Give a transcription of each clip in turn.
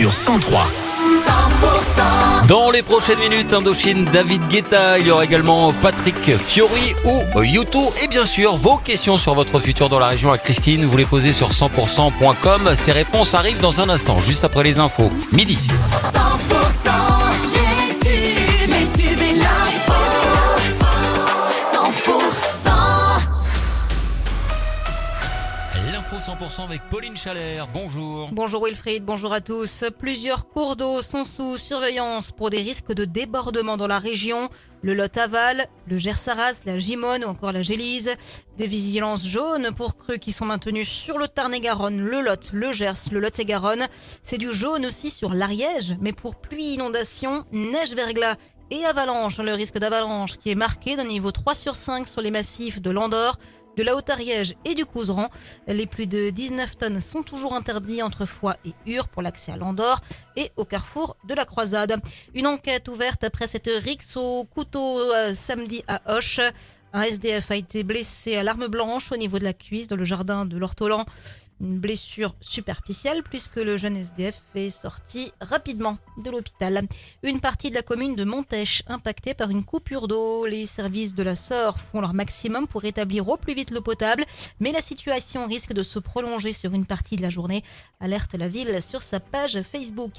sur 103. 100% Dans les prochaines minutes, Indochine, David Guetta, il y aura également Patrick Fiori ou Yuto. Et bien sûr, vos questions sur votre futur dans la région à Christine, vous les posez sur 100%.com. Ces réponses arrivent dans un instant, juste après les infos. Midi. 100% 100% avec Pauline Chalère. Bonjour. Bonjour Wilfried, bonjour à tous. Plusieurs cours d'eau sont sous surveillance pour des risques de débordement dans la région. Le Lot Aval, le Gersaras, la Gimone ou encore la Gélise. Des vigilances jaunes pour crues qui sont maintenues sur le Tarn-et-Garonne, le Lot, le Gers, le Lot-et-Garonne. C'est du jaune aussi sur l'Ariège, mais pour pluie, inondation, neige, verglas et avalanche. Le risque d'avalanche qui est marqué d'un niveau 3 sur 5 sur les massifs de l'Andorre, de la Haute-Ariège et du Couseran. Les plus de 19 tonnes sont toujours interdits entre Foix et Ur pour l'accès à l'Andorre et au carrefour de la Croisade. Une enquête ouverte après cette rixe au couteau euh, samedi à Hoche. Un SDF a été blessé à l'arme blanche au niveau de la cuisse dans le jardin de l'Ortolan. Une blessure superficielle puisque le jeune SDF est sorti rapidement de l'hôpital. Une partie de la commune de Montèche impactée par une coupure d'eau. Les services de la SOR font leur maximum pour rétablir au plus vite l'eau potable, mais la situation risque de se prolonger sur une partie de la journée, alerte la ville sur sa page Facebook.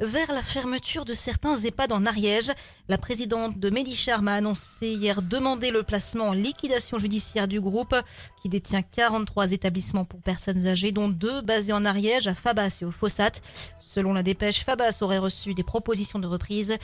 Vers la fermeture de certains EHPAD en Ariège, la présidente de Medicharm a annoncé hier demander le placement en liquidation judiciaire du groupe qui détient 43 établissements pour personnes âgées, dont deux basés en Ariège, à Fabas et au Fossat. Selon la dépêche, Fabas aurait reçu des propositions de reprise,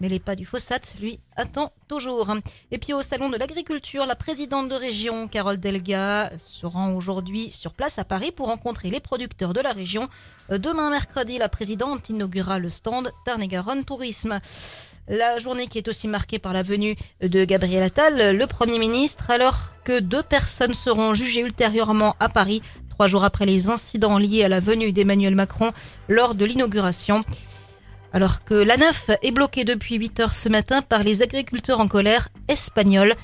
mais l'EHPAD du Fossat, lui, attend toujours. Et puis au Salon de l'Agriculture, la présidente de région, Carole Delga, se rend aujourd'hui sur place à Paris pour rencontrer les producteurs de la région. Euh, Demain, mercredi, la présidente inaugurera le stand Tarn-et-Garonne Tourisme. La journée qui est aussi marquée par la venue de Gabriel Attal, le Premier ministre, alors que deux personnes seront jugées ultérieurement à Paris, trois jours après les incidents liés à la venue d'Emmanuel Macron lors de l'inauguration. Alors que la 9 est bloquée depuis 8 heures ce matin par les agriculteurs en colère espagnols.